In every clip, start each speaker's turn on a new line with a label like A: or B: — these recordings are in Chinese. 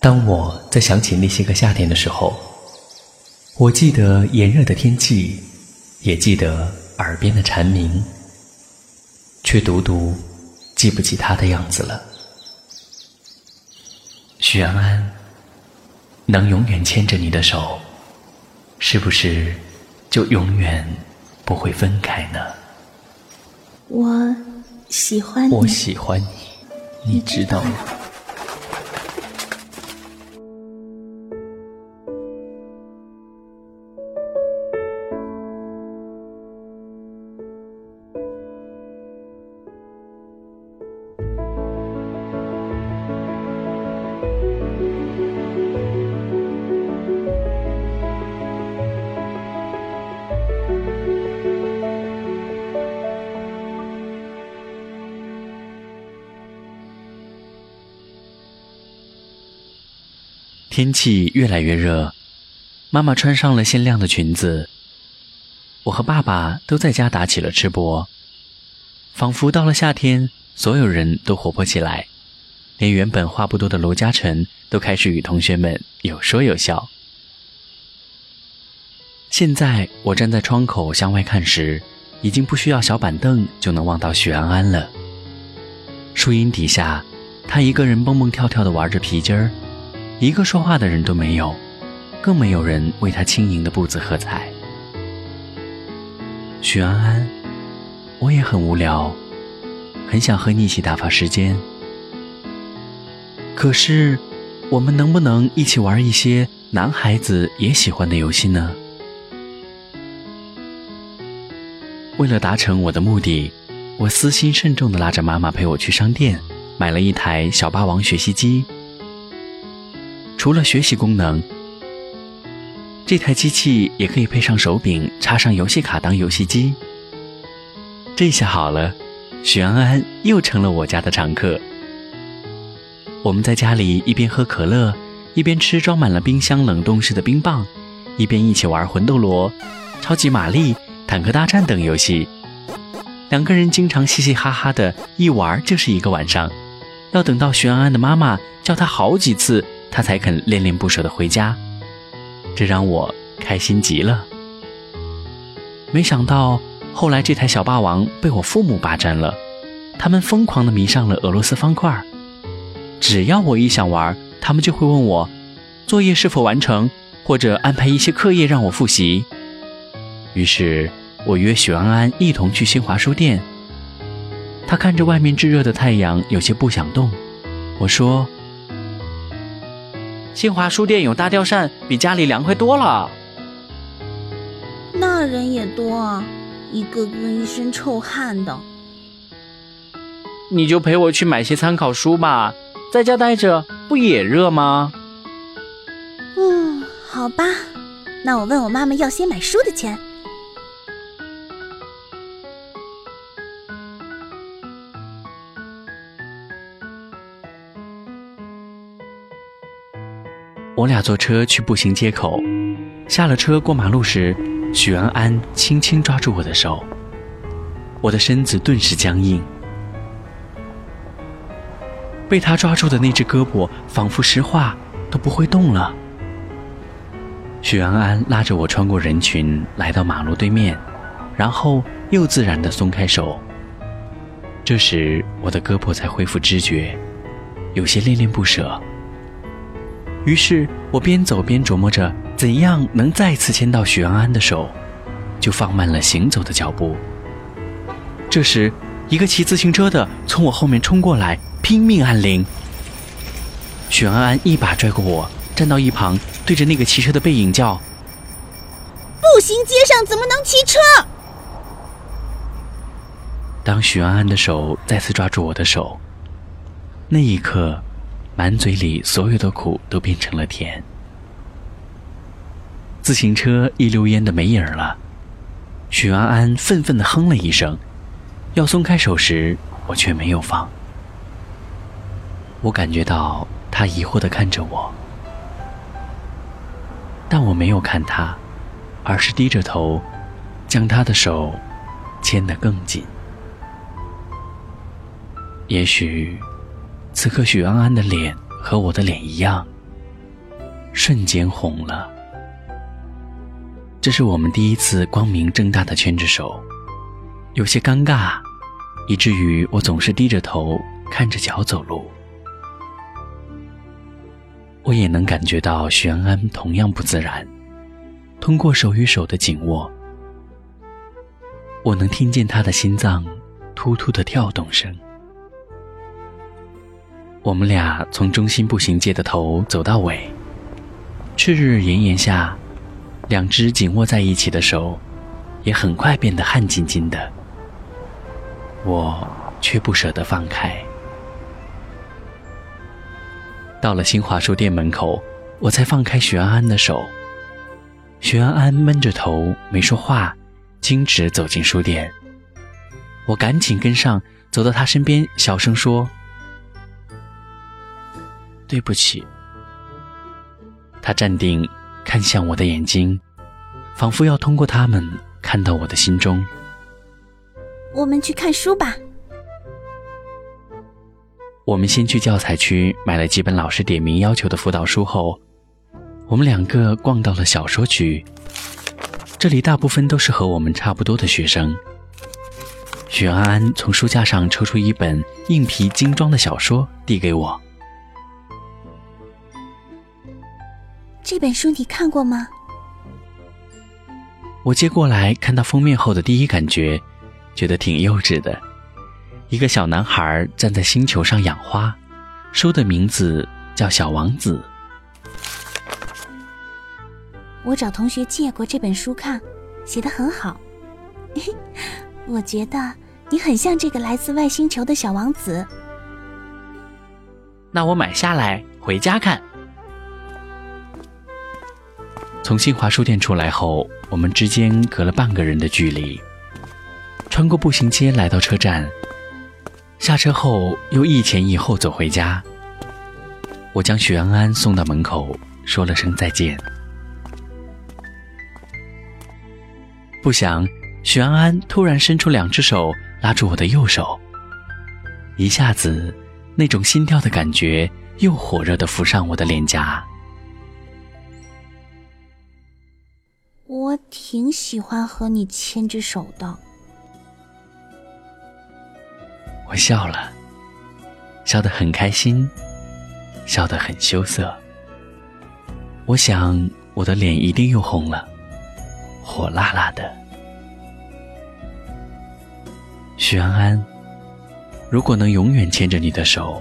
A: 当我在想起那些个夏天的时候，我记得炎热的天气，也记得耳边的蝉鸣，却独独记不起他的样子了。许安安，能永远牵着你的手，是不是就永远不会分开呢？
B: 我喜欢你，
A: 我喜欢你，你知道吗？天气越来越热，妈妈穿上了鲜亮的裙子。我和爸爸都在家打起了吃播，仿佛到了夏天，所有人都活泼起来，连原本话不多的罗嘉诚都开始与同学们有说有笑。现在我站在窗口向外看时，已经不需要小板凳就能望到许安安了。树荫底下，他一个人蹦蹦跳跳地玩着皮筋儿。一个说话的人都没有，更没有人为他轻盈的步子喝彩。许安安，我也很无聊，很想和你一起打发时间。可是，我们能不能一起玩一些男孩子也喜欢的游戏呢？为了达成我的目的，我私心慎重的拉着妈妈陪我去商店，买了一台小霸王学习机。除了学习功能，这台机器也可以配上手柄，插上游戏卡当游戏机。这下好了，许安安又成了我家的常客。我们在家里一边喝可乐，一边吃装满了冰箱冷冻室的冰棒，一边一起玩魂斗罗、超级玛丽、坦克大战等游戏。两个人经常嘻嘻哈哈的，一玩就是一个晚上。要等到许安安的妈妈叫他好几次。他才肯恋恋不舍的回家，这让我开心极了。没想到后来这台小霸王被我父母霸占了，他们疯狂的迷上了俄罗斯方块。只要我一想玩，他们就会问我作业是否完成，或者安排一些课业让我复习。于是我约许安安一同去新华书店。他看着外面炙热的太阳，有些不想动。我说。新华书店有大吊扇，比家里凉快多了。
B: 那人也多啊，一个个一身臭汗的。
A: 你就陪我去买些参考书吧，在家待着不也热吗？
B: 嗯，好吧，那我问我妈妈要些买书的钱。
A: 我俩坐车去步行街口，下了车过马路时，许安安轻轻抓住我的手，我的身子顿时僵硬，被他抓住的那只胳膊仿佛石化，都不会动了。许安安拉着我穿过人群，来到马路对面，然后又自然地松开手。这时我的胳膊才恢复知觉，有些恋恋不舍。于是我边走边琢磨着怎样能再次牵到许安安的手，就放慢了行走的脚步。这时，一个骑自行车的从我后面冲过来，拼命按铃。许安安一把拽过我，站到一旁，对着那个骑车的背影叫：“
B: 步行街上怎么能骑车？”
A: 当许安安的手再次抓住我的手，那一刻。满嘴里所有的苦都变成了甜。自行车一溜烟的没影儿了，许安安愤愤的哼了一声，要松开手时，我却没有放。我感觉到他疑惑的看着我，但我没有看他，而是低着头，将他的手牵得更紧。也许。此刻，许安安的脸和我的脸一样，瞬间红了。这是我们第一次光明正大的牵着手，有些尴尬，以至于我总是低着头看着脚走路。我也能感觉到许安安同样不自然。通过手与手的紧握，我能听见他的心脏突突的跳动声。我们俩从中心步行街的头走到尾，赤日炎炎下，两只紧握在一起的手，也很快变得汗津津的。我却不舍得放开。到了新华书店门口，我才放开许安安的手。许安安闷着头没说话，径直走进书店。我赶紧跟上，走到他身边，小声说：“对不起。”他站定，看向我的眼睛，仿佛要通过他们看到我的心中。
B: 我们去看书吧。
A: 我们先去教材区买了几本老师点名要求的辅导书后，我们两个逛到了小说区。这里大部分都是和我们差不多的学生。许安安从书架上抽出一本硬皮精装的小说，递给我。
B: 这本书你看过吗？
A: 我接过来看到封面后的第一感觉，觉得挺幼稚的。一个小男孩站在星球上养花，书的名字叫《小王子》。
B: 我找同学借过这本书看，写的很好。我觉得你很像这个来自外星球的小王子。
A: 那我买下来回家看。从新华书店出来后，我们之间隔了半个人的距离，穿过步行街来到车站。下车后又一前一后走回家。我将许安安送到门口，说了声再见。不想许安安突然伸出两只手拉住我的右手，一下子那种心跳的感觉又火热的浮上我的脸颊。
B: 我挺喜欢和你牵着手的。
A: 我笑了，笑得很开心，笑得很羞涩。我想我的脸一定又红了，火辣辣的。许安安，如果能永远牵着你的手，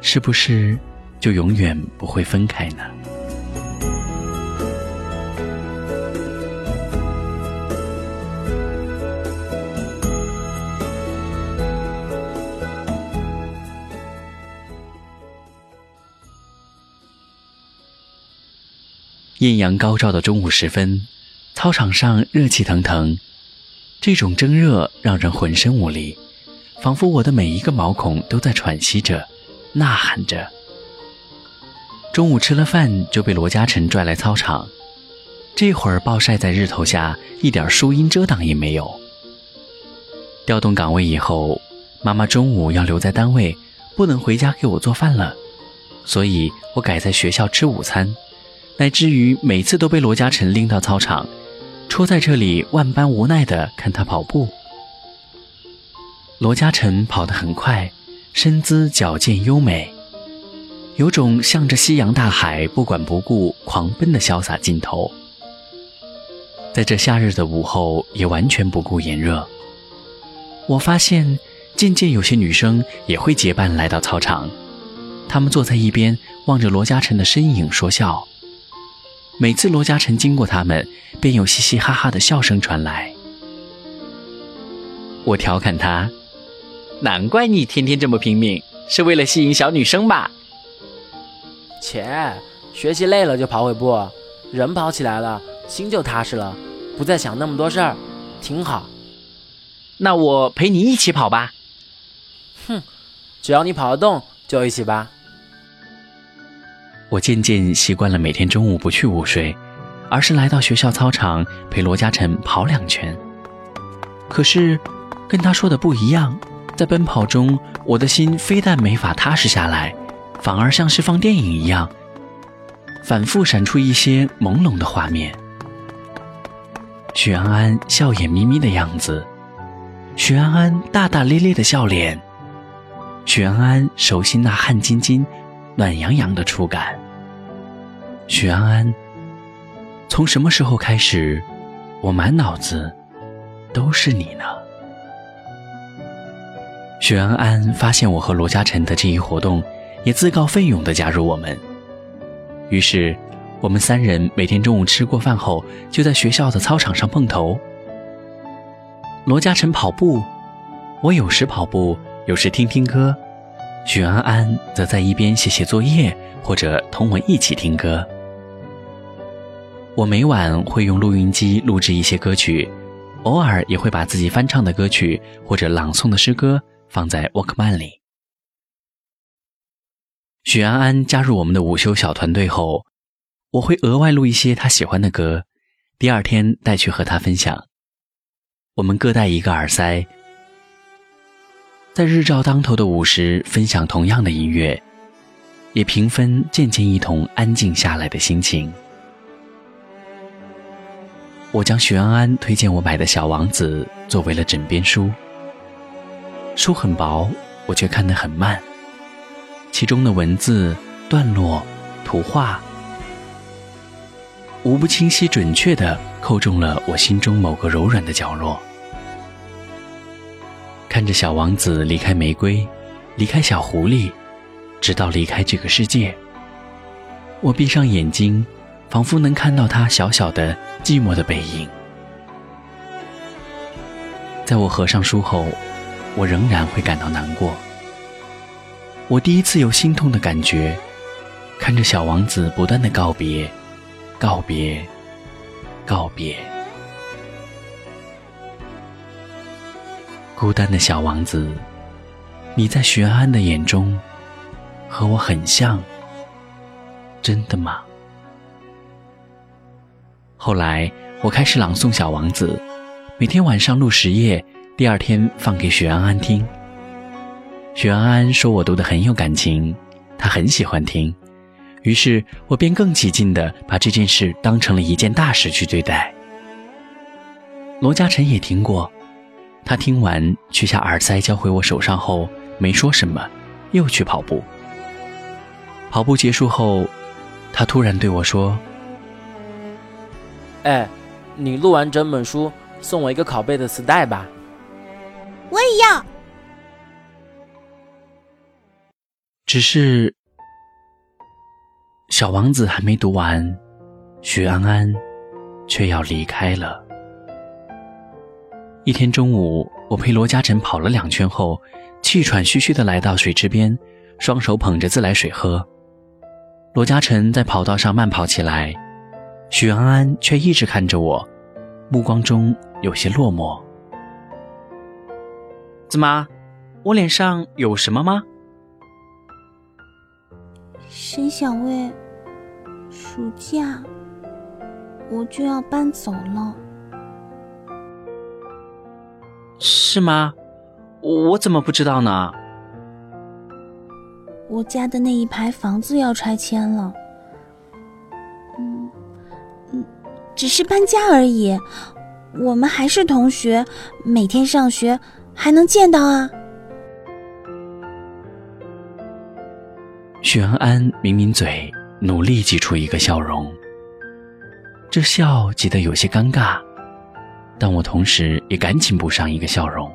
A: 是不是就永远不会分开呢？艳阳高照的中午时分，操场上热气腾腾，这种蒸热让人浑身无力，仿佛我的每一个毛孔都在喘息着、呐喊着。中午吃了饭就被罗嘉诚拽来操场，这会儿暴晒在日头下，一点树荫遮挡也没有。调动岗位以后，妈妈中午要留在单位，不能回家给我做饭了，所以我改在学校吃午餐。乃至于每次都被罗嘉诚拎到操场，戳在这里，万般无奈地看他跑步。罗嘉诚跑得很快，身姿矫健优美，有种向着夕阳大海不管不顾狂奔的潇洒劲头。在这夏日的午后，也完全不顾炎热。我发现，渐渐有些女生也会结伴来到操场，她们坐在一边，望着罗嘉诚的身影说笑。每次罗嘉诚经过他们，便有嘻嘻哈哈的笑声传来。我调侃他：“难怪你天天这么拼命，是为了吸引小女生吧？”
C: 切，学习累了就跑会步，人跑起来了，心就踏实了，不再想那么多事儿，挺好。
A: 那我陪你一起跑吧。
C: 哼，只要你跑得动，就一起吧。
A: 我渐渐习惯了每天中午不去午睡，而是来到学校操场陪罗嘉诚跑两圈。可是，跟他说的不一样，在奔跑中，我的心非但没法踏实下来，反而像是放电影一样，反复闪出一些朦胧的画面：许安安笑眼眯眯的样子，许安安大大咧咧的笑脸，许安安手心那汗津津、暖洋洋的触感。许安安，从什么时候开始，我满脑子都是你呢？许安安发现我和罗嘉诚的这一活动，也自告奋勇地加入我们。于是，我们三人每天中午吃过饭后，就在学校的操场上碰头。罗嘉诚跑步，我有时跑步，有时听听歌；许安安则在一边写写作业，或者同我一起听歌。我每晚会用录音机录制一些歌曲，偶尔也会把自己翻唱的歌曲或者朗诵的诗歌。放在沃克曼里。许安安加入我们的午休小团队后，我会额外录一些他喜欢的歌，第二天带去和他分享。我们各带一个耳塞，在日照当头的午时分享同样的音乐，也平分渐渐一同安静下来的心情。我将许安安推荐我买的小王子作为了枕边书。书很薄，我却看得很慢。其中的文字、段落、图画，无不清晰准确地扣中了我心中某个柔软的角落。看着小王子离开玫瑰，离开小狐狸，直到离开这个世界，我闭上眼睛，仿佛能看到他小小的、寂寞的背影。在我合上书后。我仍然会感到难过。我第一次有心痛的感觉，看着小王子不断的告别，告别，告别。孤单的小王子，你在徐安安的眼中和我很像，真的吗？后来我开始朗诵《小王子》，每天晚上录十页。第二天放给许安安听，许安安说我读得很有感情，她很喜欢听，于是我便更起劲地把这件事当成了一件大事去对待。罗嘉诚也听过，他听完取下耳塞交回我手上后，没说什么，又去跑步。跑步结束后，他突然对我说：“
C: 哎，你录完整本书，送我一个拷贝的磁带吧。”
B: 我也要。
A: 只是，小王子还没读完，许安安却要离开了。一天中午，我陪罗嘉诚跑了两圈后，气喘吁吁的来到水池边，双手捧着自来水喝。罗嘉诚在跑道上慢跑起来，许安安却一直看着我，目光中有些落寞。怎么，我脸上有什么吗？
B: 沈小薇，暑假我就要搬走了，
A: 是吗？我怎么不知道呢？
B: 我家的那一排房子要拆迁了，只是搬家而已，我们还是同学，每天上学。还能见到啊！
A: 许安安抿抿嘴，努力挤出一个笑容。这笑挤得有些尴尬，但我同时也赶紧补上一个笑容。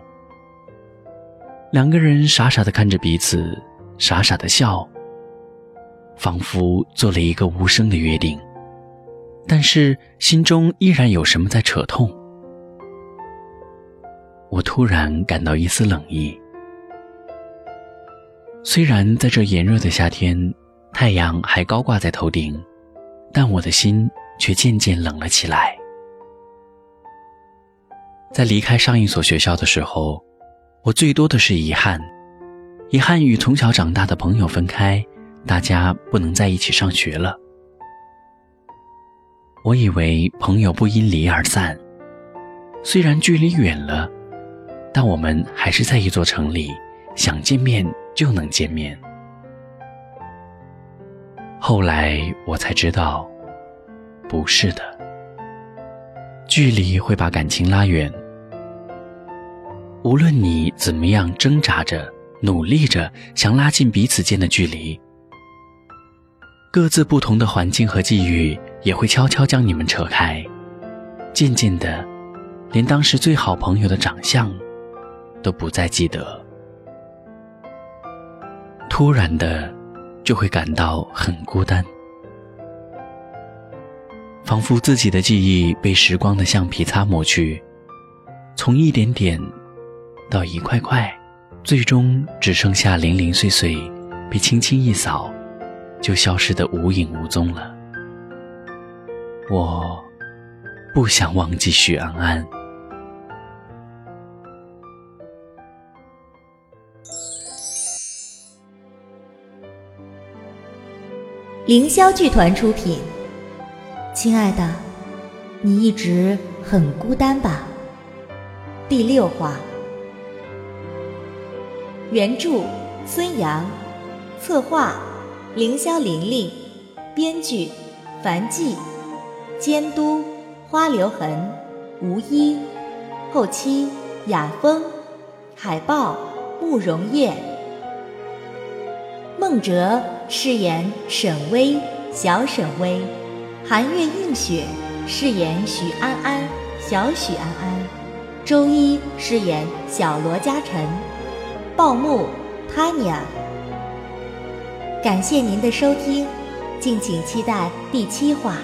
A: 两个人傻傻的看着彼此，傻傻的笑，仿佛做了一个无声的约定，但是心中依然有什么在扯痛。我突然感到一丝冷意。虽然在这炎热的夏天，太阳还高挂在头顶，但我的心却渐渐冷了起来。在离开上一所学校的时候，我最多的是遗憾，遗憾与从小长大的朋友分开，大家不能在一起上学了。我以为朋友不因离而散，虽然距离远了。但我们还是在一座城里，想见面就能见面。后来我才知道，不是的。距离会把感情拉远。无论你怎么样挣扎着、努力着，想拉近彼此间的距离，各自不同的环境和际遇也会悄悄将你们扯开。渐渐的，连当时最好朋友的长相都不再记得。突然的，就会感到很孤单。仿佛自己的记忆被时光的橡皮擦抹去，从一点点到一块块，最终只剩下零零碎碎，被轻轻一扫，就消失得无影无踪了。我不想忘记许安安。
D: 凌霄剧团出品。亲爱的，你一直很孤单吧？第六话，原著孙杨，策划凌霄玲玲，编剧樊季，监督花留痕，吴一，后期雅风，海报慕容叶，孟哲饰演沈巍，小沈巍。寒月映雪饰演许安安，小许安安；周一饰演小罗嘉诚，报幕 Tanya。感谢您的收听，敬请期待第七话。